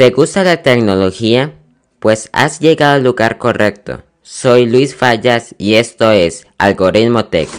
¿Te gusta la tecnología? Pues has llegado al lugar correcto. Soy Luis Fallas y esto es Algoritmo Tech.